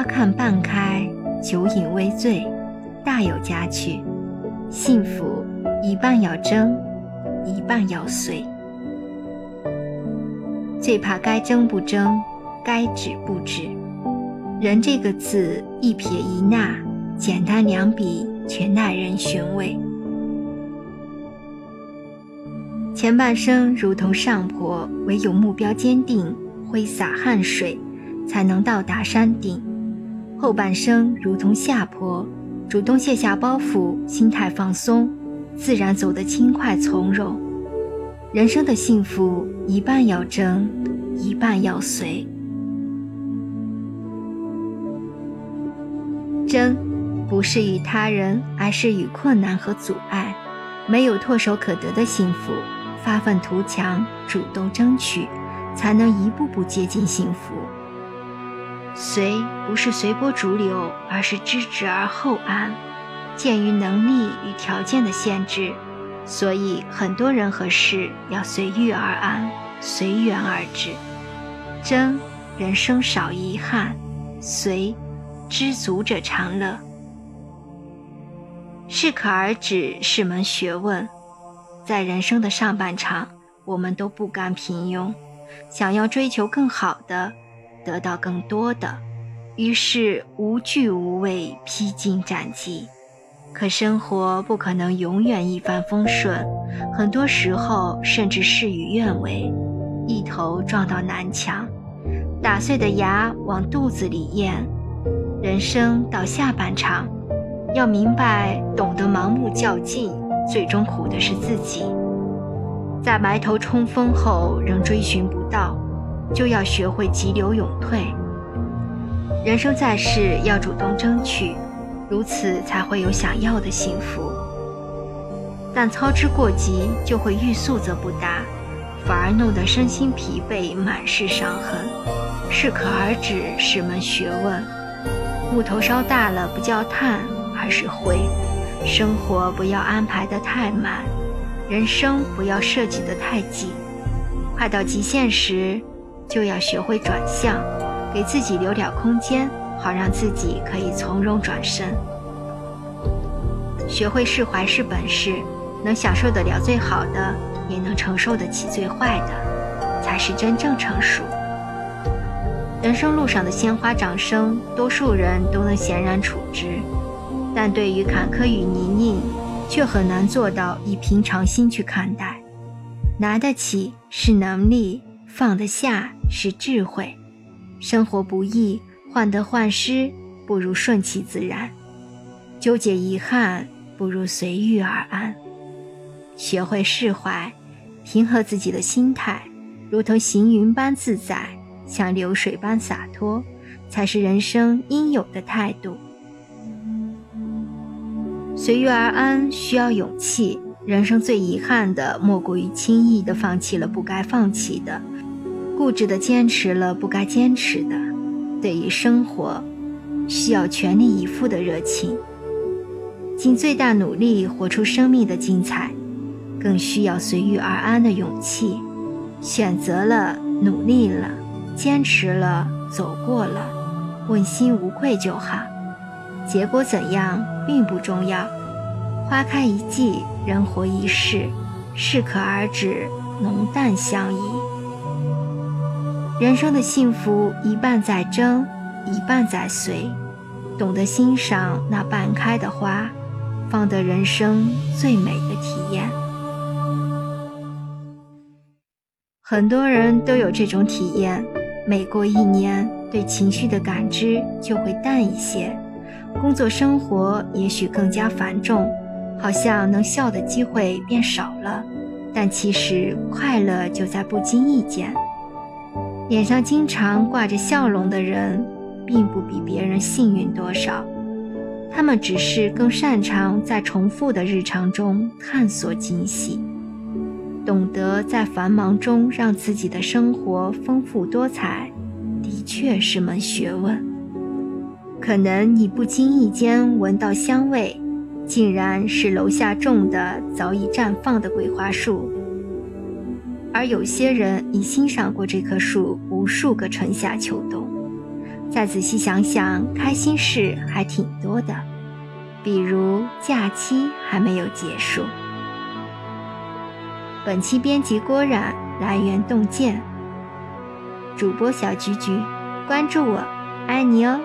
花看半开，酒饮微醉，大有佳趣。幸福一半要争，一半要随。最怕该争不争，该止不止。人这个字，一撇一捺，简单两笔，却耐人寻味。前半生如同上坡，唯有目标坚定，挥洒汗水，才能到达山顶。后半生如同下坡，主动卸下包袱，心态放松，自然走得轻快从容。人生的幸福，一半要争，一半要随。争，不是与他人，而是与困难和阻碍。没有唾手可得的幸福，发愤图强，主动争取，才能一步步接近幸福。随不是随波逐流，而是知止而后安。鉴于能力与条件的限制，所以很多人和事要随遇而安，随缘而止。争，人生少遗憾；随，知足者常乐。适可而止是门学问。在人生的上半场，我们都不甘平庸，想要追求更好的。得到更多的，于是无惧无畏，披荆斩棘。可生活不可能永远一帆风顺，很多时候甚至事与愿违，一头撞到南墙，打碎的牙往肚子里咽。人生到下半场，要明白，懂得盲目较劲，最终苦的是自己。在埋头冲锋后，仍追寻不到。就要学会急流勇退。人生在世，要主动争取，如此才会有想要的幸福。但操之过急，就会欲速则不达，反而弄得身心疲惫，满是伤痕。适可而止是门学问。木头烧大了，不叫炭，而是灰。生活不要安排得太满，人生不要设计得太紧。快到极限时。就要学会转向，给自己留点空间，好让自己可以从容转身。学会释怀是本事，能享受得了最好的，也能承受得起最坏的，才是真正成熟。人生路上的鲜花掌声，多数人都能闲然处之，但对于坎坷与泥泞，却很难做到以平常心去看待。拿得起是能力。放得下是智慧，生活不易，患得患失不如顺其自然，纠结遗憾不如随遇而安。学会释怀，平和自己的心态，如同行云般自在，像流水般洒脱，才是人生应有的态度。随遇而安需要勇气，人生最遗憾的莫过于轻易的放弃了不该放弃的。固执的坚持了不该坚持的，对于生活，需要全力以赴的热情，尽最大努力活出生命的精彩，更需要随遇而安的勇气。选择了，努力了，坚持了，走过了，问心无愧就好。结果怎样并不重要。花开一季，人活一世，适可而止，浓淡相宜。人生的幸福，一半在争，一半在随。懂得欣赏那半开的花，方得人生最美的体验。很多人都有这种体验：每过一年，对情绪的感知就会淡一些，工作生活也许更加繁重，好像能笑的机会变少了。但其实，快乐就在不经意间。脸上经常挂着笑容的人，并不比别人幸运多少，他们只是更擅长在重复的日常中探索惊喜，懂得在繁忙中让自己的生活丰富多彩，的确是门学问。可能你不经意间闻到香味，竟然是楼下种的早已绽放的桂花树。而有些人已欣赏过这棵树无数个春夏秋冬，再仔细想想，开心事还挺多的，比如假期还没有结束。本期编辑郭冉，来源洞见，主播小菊菊，关注我，爱你哦。